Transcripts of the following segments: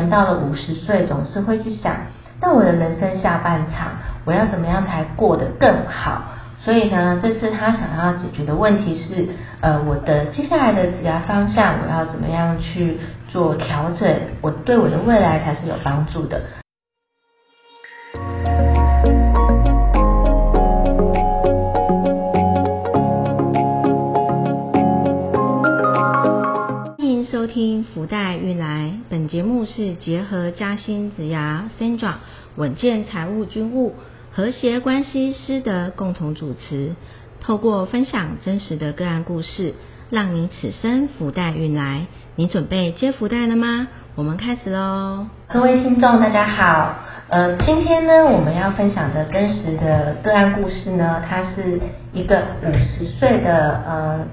人到了五十岁，总是会去想，那我的人生下半场，我要怎么样才过得更好？所以呢，这次他想要解决的问题是，呃，我的接下来的职业方向，我要怎么样去做调整？我对我的未来才是有帮助的。福袋运来，本节目是结合嘉兴子牙 Sandra 稳健财务军务和谐关系师的共同主持，透过分享真实的个案故事，让你此生福袋运来。你准备接福袋了吗？我们开始喽！各位听众大家好，呃，今天呢我们要分享的真实的个案故事呢，他是一个五十岁的呃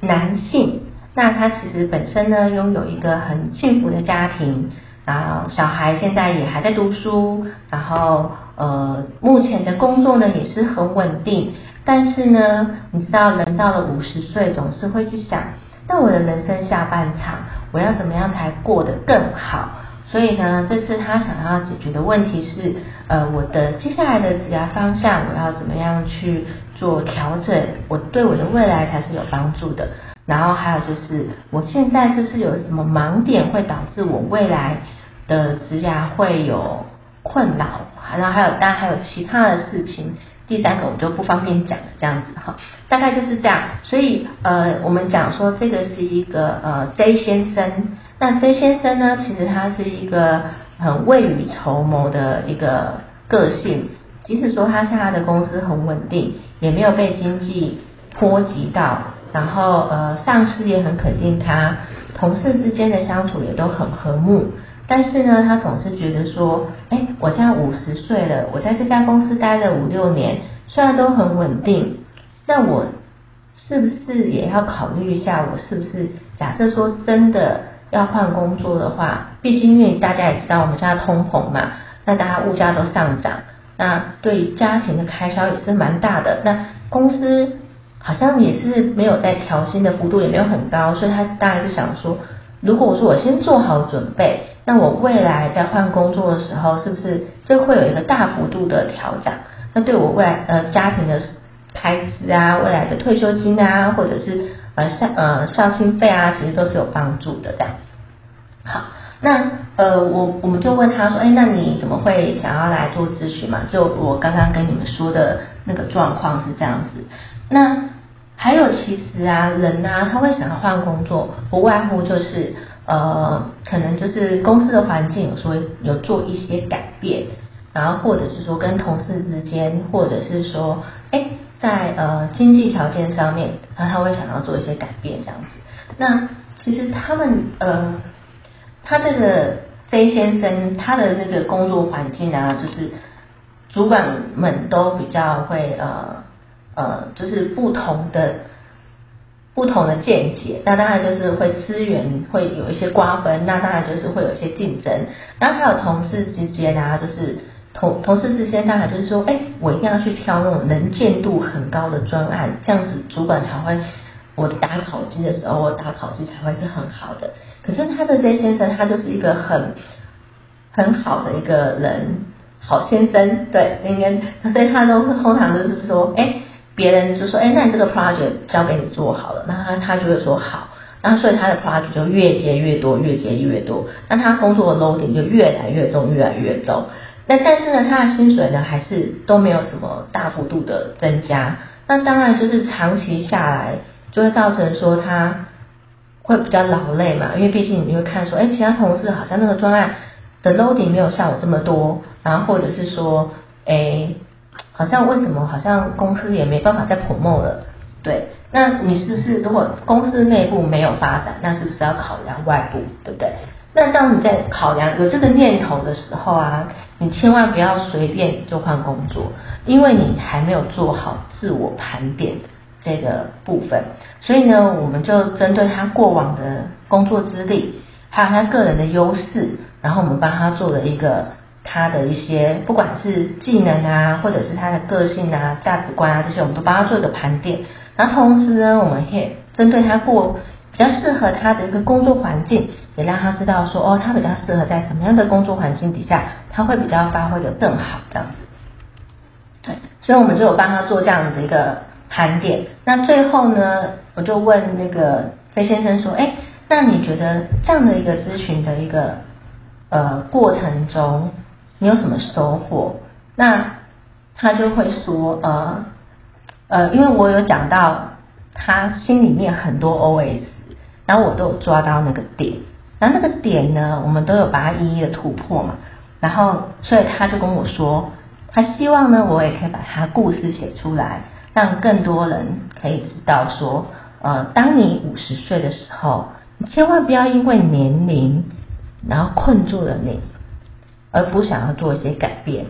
男性。那他其实本身呢，拥有一个很幸福的家庭，然后小孩现在也还在读书，然后呃，目前的工作呢也是很稳定。但是呢，你知道人到了五十岁，总是会去想，那我的人生下半场，我要怎么样才过得更好？所以呢，这次他想要解决的问题是，呃，我的接下来的职业方向，我要怎么样去做调整？我对我的未来才是有帮助的。然后还有就是，我现在就是有什么盲点会导致我未来的职涯会有困扰，然后还有当然还有其他的事情，第三个我就不方便讲了，这样子哈，大概就是这样。所以呃，我们讲说这个是一个呃 J 先生，那 J 先生呢，其实他是一个很未雨绸缪的一个个性，即使说他现在的公司很稳定，也没有被经济波及到。然后呃，上司也很肯定他，同事之间的相处也都很和睦。但是呢，他总是觉得说，哎，我现在五十岁了，我在这家公司待了五六年，虽然都很稳定，那我是不是也要考虑一下，我是不是假设说真的要换工作的话，毕竟因为大家也知道我们现在通膨嘛，那大家物价都上涨，那对家庭的开销也是蛮大的。那公司。好像也是没有在调薪的幅度也没有很高，所以他大概是想说，如果我说我先做好准备，那我未来在换工作的时候，是不是就会有一个大幅度的调整？那对我未来呃家庭的开支啊，未来的退休金啊，或者是呃孝呃孝心费啊，其实都是有帮助的。这样，好，那呃我我们就问他说，哎，那你怎么会想要来做咨询嘛？就我刚刚跟你们说的那个状况是这样子，那。还有，其实啊，人呐，他会想要换工作，不外乎就是呃，可能就是公司的环境有说有做一些改变，然后或者是说跟同事之间，或者是说，哎，在呃经济条件上面，那他会想要做一些改变这样子。那其实他们呃，他这个 J 先生他的那个工作环境啊，就是主管们都比较会呃。呃，就是不同的不同的见解，那当然就是会资源会有一些瓜分，那当然就是会有一些竞争，然后还有同事之间啊，就是同同事之间，当然就是说，哎，我一定要去挑那种能见度很高的专案，这样子主管才会，我打考机的时候，我打考机才会是很好的。可是他的这先生，他就是一个很很好的一个人，好先生，对，应该，所以他都通常就是说，哎。别人就说：“哎，那你这个 project 交给你做好了。”那他他就会说：“好。”那所以他的 project 就越接越多，越接越多。那他工作的 loading 就越来越重，越来越重。那但是呢，他的薪水呢还是都没有什么大幅度的增加。那当然就是长期下来就会造成说他会比较劳累嘛，因为毕竟你会看说：“哎，其他同事好像那个专案的 loading 没有像我这么多。”然后或者是说：“哎。”好像为什么好像公司也没办法再 promote 了？对，那你是不是如果公司内部没有发展，那是不是要考量外部？对不对？那当你在考量有这个念头的时候啊，你千万不要随便就换工作，因为你还没有做好自我盘点这个部分。所以呢，我们就针对他过往的工作资历，还有他个人的优势，然后我们帮他做了一个。他的一些不管是技能啊，或者是他的个性啊、价值观啊这些，我们都帮他做一个盘点。那同时呢，我们也针对他过比较适合他的一个工作环境，也让他知道说哦，他比较适合在什么样的工作环境底下，他会比较发挥的更好这样子。对，所以我们就有帮他做这样子的一个盘点。那最后呢，我就问那个飞先生说，哎，那你觉得这样的一个咨询的一个呃过程中，你有什么收获？那他就会说，呃呃，因为我有讲到他心里面很多 OS，然后我都有抓到那个点，然后那个点呢，我们都有把它一一的突破嘛，然后所以他就跟我说。他希望呢，我也可以把他故事写出来，让更多人可以知道说，呃，当你五十岁的时候，你千万不要因为年龄，然后困住了你，而不想要做一些改变，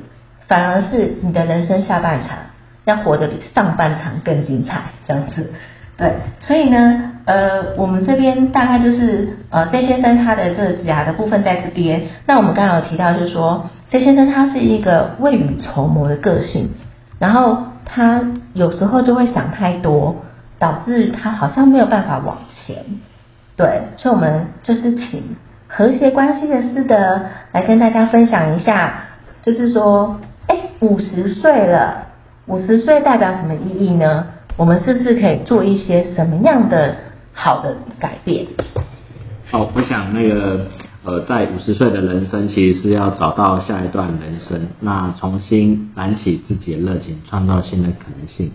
反而是你的人生下半场要活得比上半场更精彩，这样子。对，所以呢，呃，我们这边大概就是呃，C 先生他的这个指甲的部分在这边。那我们刚刚有提到，就是说，C 先生他是一个未雨绸缪的个性，然后他有时候就会想太多，导致他好像没有办法往前。对，所以我们就是请和谐关系的师德来跟大家分享一下，就是说，哎，五十岁了，五十岁代表什么意义呢？我们是不是可以做一些什么样的好的改变？哦，我想那个呃，在五十岁的人生，其实是要找到下一段人生，那重新燃起自己的热情，创造新的可能性。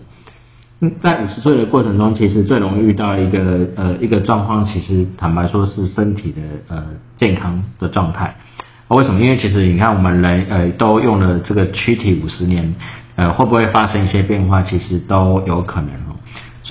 在五十岁的过程中，其实最容易遇到一个呃一个状况，其实坦白说是身体的呃健康的状态。为什么？因为其实你看，我们人呃都用了这个躯体五十年。呃，会不会发生一些变化？其实都有可能。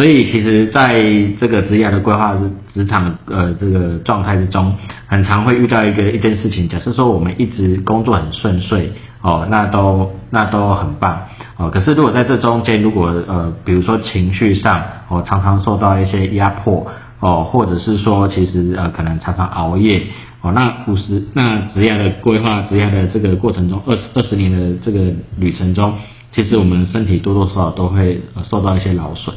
所以，其实在这个职业的规划、职职场呃这个状态之中，很常会遇到一个一件事情。假设说我们一直工作很顺遂哦，那都那都很棒哦。可是如果在这中间，如果呃比如说情绪上哦常常受到一些压迫哦，或者是说其实呃可能常常熬夜哦，那五十那职业的规划、职业的这个过程中，二十二十年的这个旅程中。其实我们身体多多少少都会受到一些劳损，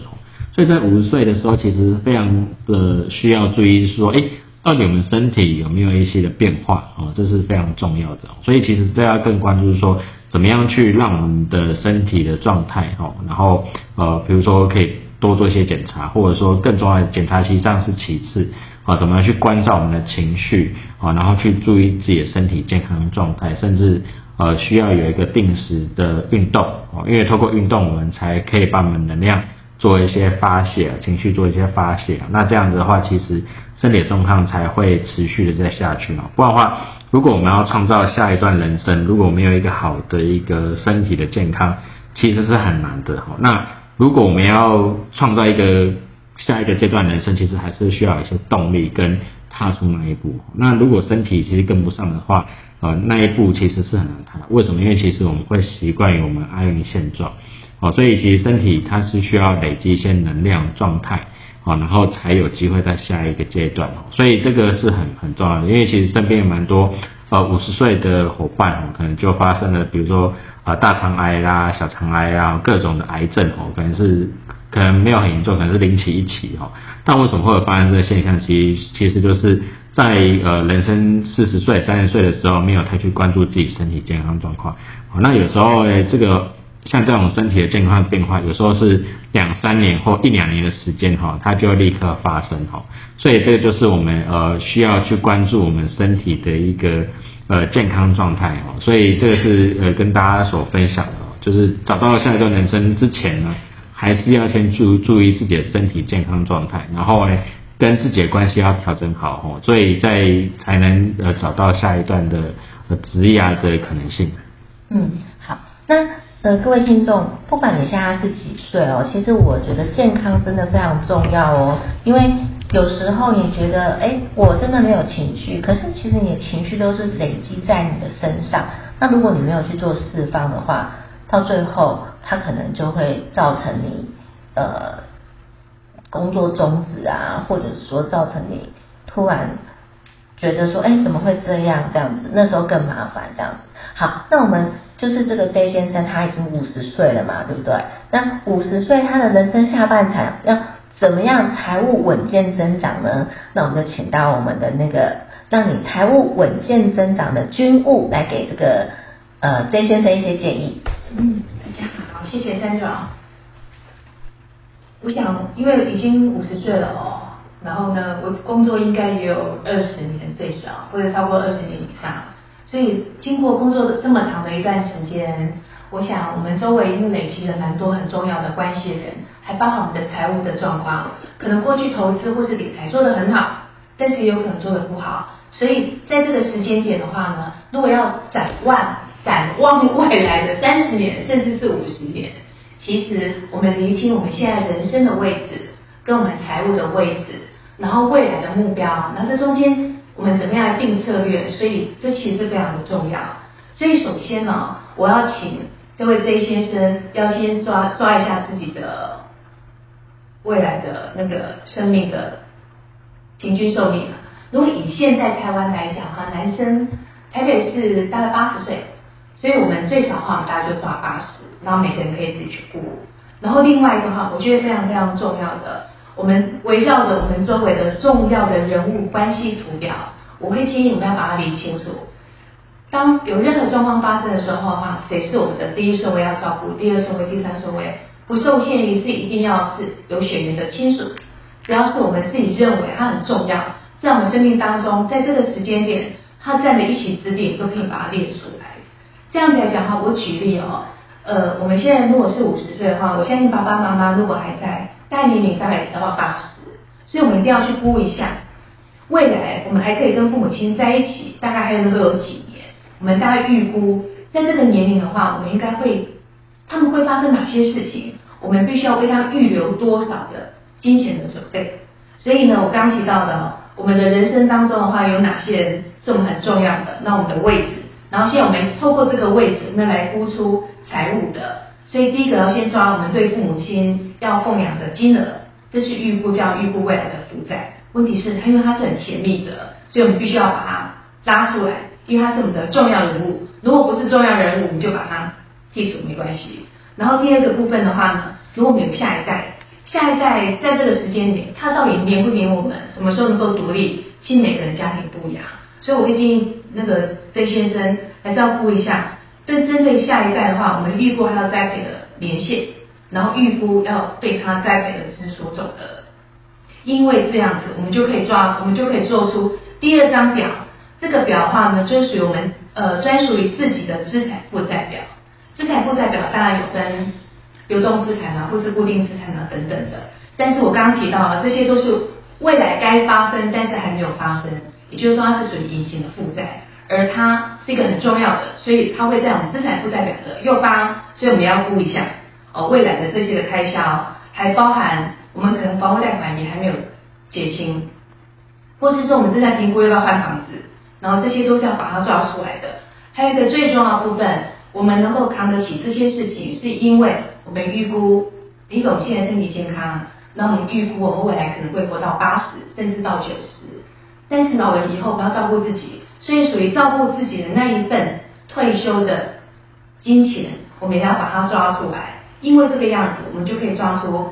所以在五十岁的时候，其实非常的需要注意说，哎，到底我们身体有没有一些的变化哦，这是非常重要的。所以其实大家更关注说，怎么样去让我们的身体的状态哦，然后呃，比如说可以多做一些检查，或者说更重要的检查其实上是其次啊，怎么样去关照我们的情绪啊，然后去注意自己的身体健康状态，甚至。呃，需要有一个定时的运动哦，因为透过运动，我们才可以把我们能量做一些发泄，情绪做一些发泄。那这样子的话，其实身体状况才会持续的再下去嘛。不然的话，如果我们要创造下一段人生，如果没有一个好的一个身体的健康，其实是很难的。那如果我们要创造一个下一个阶段人生，其实还是需要一些动力跟踏出那一步。那如果身体其实跟不上的话，呃，那一步其实是很难踏。为什么？因为其实我们会习惯于我们安于现状，哦，所以其实身体它是需要累积一些能量状态，哦，然后才有机会在下一个阶段哦。所以这个是很很重要的。因为其实身边有蛮多呃五十岁的伙伴，哦，可能就发生了，比如说啊大肠癌啦、小肠癌啊各种的癌症，哦，可能是可能没有很严重，可能是零起一起，哦。但为什么会有发生这个现象？其实其实就是。在呃人生四十岁、三十岁的时候，没有太去关注自己身体健康状况。那有时候诶，这个像这种身体的健康变化，有时候是两三年或一两年的时间哈，它就会立刻发生哈。所以这个就是我们呃需要去关注我们身体的一个呃健康状态哦。所以这个是呃跟大家所分享的，就是找到下一段人生之前呢，还是要先注注意自己的身体健康状态，然后呢。跟自己的关系要调整好哦，所以在才能呃找到下一段的呃职涯的可能性。嗯，好，那呃各位听众，不管你现在是几岁哦，其实我觉得健康真的非常重要哦，因为有时候你觉得哎我真的没有情绪，可是其实你的情绪都是累积在你的身上，那如果你没有去做释放的话，到最后它可能就会造成你呃。工作终止啊，或者说造成你突然觉得说，哎，怎么会这样？这样子，那时候更麻烦。这样子，好，那我们就是这个 J 先生，他已经五十岁了嘛，对不对？那五十岁，他的人生下半场要怎么样财务稳健增长呢？那我们就请到我们的那个让你财务稳健增长的军务来给这个呃 J 先生一些建议。嗯，大家好，谢谢三壮。我想，因为已经五十岁了哦，然后呢，我工作应该也有二十年最少，或者超过二十年以上，所以经过工作的这么长的一段时间，我想我们周围已经累积了蛮多很重要的关系人，还包含我们的财务的状况，可能过去投资或是理财做得很好，但是也有可能做得不好，所以在这个时间点的话呢，如果要展望展望未来的三十年，甚至是五十年。其实我们厘清我们现在人生的位置，跟我们财务的位置，然后未来的目标，那这中间我们怎么样来定策略？所以这其实是非常的重要。所以首先呢，我要请这位 J 先生要先抓抓一下自己的未来的那个生命的平均寿命。如果以现在台湾来讲哈，男生台北是大概八十岁，所以我们最少话，大家就抓八十。然后每个人可以自己去估，然后另外一个哈，我觉得非常非常重要的，我们围绕着我们周围的重要的人物关系图表，我会建议我们要把它理清楚。当有任何状况发生的时候的话，谁是我们的第一顺位要照顾，第二顺位、第三顺位，不受限于是一定要是有血缘的亲属，只要是我们自己认为它很重要，在我们生命当中，在这个时间点，它占的一席之地，都可以把它列出来。这样子来讲哈，我举例哦。呃，我们现在如果是五十岁的话，我相信爸爸妈妈如果还在，大概年龄大概也到八十，所以我们一定要去估一下，未来我们还可以跟父母亲在一起，大概还能够有几年？我们大概预估，在这个年龄的话，我们应该会，他们会发生哪些事情？我们必须要为他预留多少的金钱的准备？所以呢，我刚提到的，我们的人生当中的话，有哪些人是我们很重要的？那我们的位置，然后现在我们透过这个位置，那来估出。财务的，所以第一个要先抓我们对父母亲要奉养的金额，这是预估，叫预估未来的负债。问题是，因为它是很甜蜜的，所以我们必须要把它拉出来，因为它是我们的重要人物。如果不是重要人物，我们就把它剔除没关系。然后第二个部分的话呢，如果我们有下一代，下一代在这个时间点，他到底黏不黏我们？什么时候能够独立？亲每个人家庭不一样，所以我会建议那个 J 先生还是要估一下。对针对下一代的话，我们预估还要栽培的年限，然后预估要对他栽培的是所走的，因为这样子，我们就可以抓，我们就可以做出第二张表。这个表的话呢，就属于我们呃专属于自己的资产负债表。资产负债表当然有分流动资产啊，或是固定资产啊等等的。但是我刚刚提到了，这些都是未来该发生，但是还没有发生，也就是说它是属于隐形的负债。而它是一个很重要的，所以它会在我们资产负债表的右方，所以我们要估一下哦，未来的这些的开销，还包含我们可能房屋贷款也还没有结清，或是说我们正在评估要不要换房子，然后这些都是要把它抓出来的。还有一个最重要部分，我们能够扛得起这些事情，是因为我们预估李总现在身体健康，那我们预估我们未来可能会活到八十，甚至到九十，但是老了以后我们要照顾自己。所以属于照顾自己的那一份退休的金钱，我们也要把它抓出来。因为这个样子，我们就可以抓出，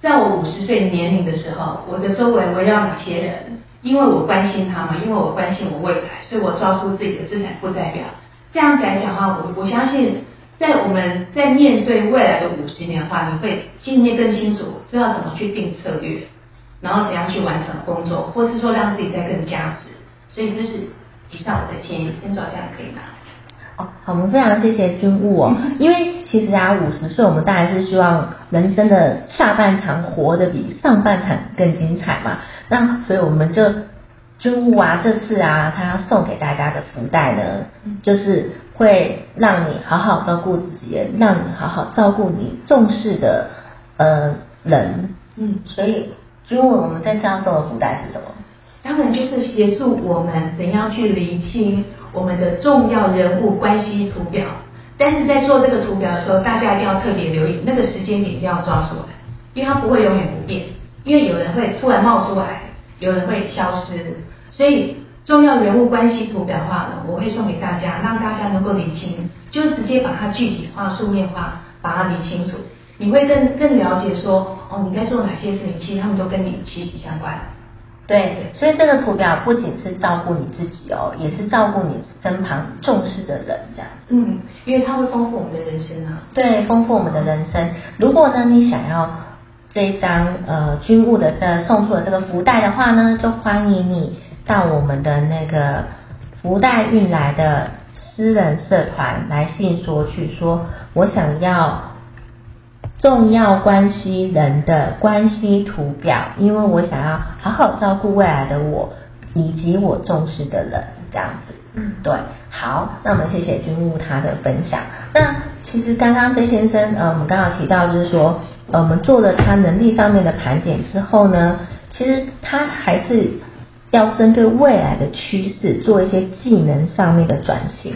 在我五十岁年龄的时候，我的周围围绕哪些人？因为我关心他们，因为我关心我未来，所以我抓出自己的资产负债表。这样子来讲的话，我我相信，在我们在面对未来的五十年的话，你会心里面更清楚，知道怎么去定策略，然后怎样去完成工作，或是说让自己再更加值。所以这是。以上我的建议，先做这样可以吗？好，我们非常谢谢军务哦，因为其实啊，五十岁我们当然是希望人生的下半场活得比上半场更精彩嘛。那所以我们就军务啊，这次啊，他要送给大家的福袋呢，就是会让你好好照顾自己，让你好好照顾你重视的呃人。嗯，所以军务我们这次要送的福袋是什么？当然就是协助我们怎样去厘清我们的重要人物关系图表，但是在做这个图表的时候，大家一定要特别留意那个时间点一定要抓出来，因为它不会永远不变，因为有人会突然冒出来，有人会消失，所以重要人物关系图表的话呢，我会送给大家，让大家能够理清，就直接把它具体化、书面化，把它理清楚。你会更更了解说，哦，你该做哪些事情，其实他们都跟你息息相关。对，所以这个图表不仅是照顾你自己哦，也是照顾你身旁重视的人，这样子。嗯，因为它会丰富我们的人生啊。对，丰富我们的人生。如果呢，你想要这一张呃军务的这送出的这个福袋的话呢，就欢迎你到我们的那个福袋运来的私人社团来信说去，说我想要。重要关系人的关系图表，因为我想要好好照顾未来的我以及我重视的人，这样子。嗯，对，好，那我们谢谢君务他的分享。那其实刚刚 J 先生，呃，我们刚刚提到就是说，呃，我们做了他能力上面的盘点之后呢，其实他还是要针对未来的趋势做一些技能上面的转型。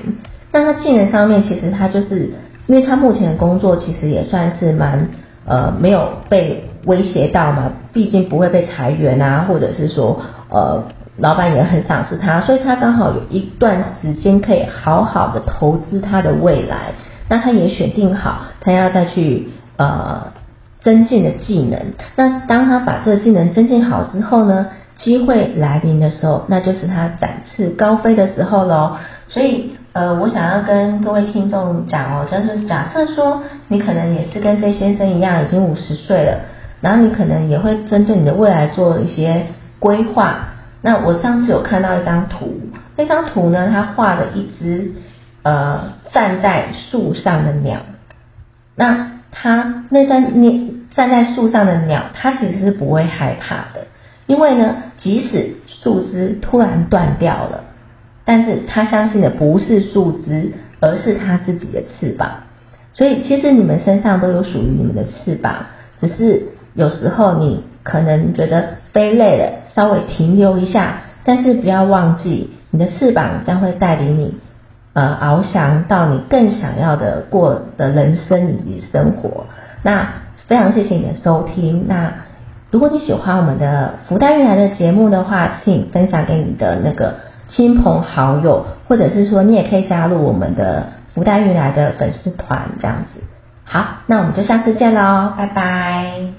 那他技能上面其实他就是。因为他目前的工作其实也算是蛮呃没有被威胁到嘛，毕竟不会被裁员啊，或者是说呃老板也很赏识他，所以他刚好有一段时间可以好好的投资他的未来。那他也选定好他要再去呃增进的技能。那当他把这个技能增进好之后呢，机会来临的时候，那就是他展翅高飞的时候喽。所以。呃，我想要跟各位听众讲哦，就是假设说你可能也是跟这先生一样，已经五十岁了，然后你可能也会针对你的未来做一些规划。那我上次有看到一张图，那张图呢，他画了一只呃站在树上的鸟。那它那张你站在树上的鸟，它其实是不会害怕的，因为呢，即使树枝突然断掉了。但是他相信的不是树枝，而是他自己的翅膀。所以其实你们身上都有属于你们的翅膀，只是有时候你可能觉得飞累了，稍微停留一下。但是不要忘记，你的翅膀将会带领你，呃，翱翔到你更想要的过的人生以及生活。那非常谢谢你的收听。那如果你喜欢我们的福袋运来的节目的话，请分享给你的那个。亲朋好友，或者是说你也可以加入我们的福袋运来的粉丝团，这样子。好，那我们就下次见喽，拜拜。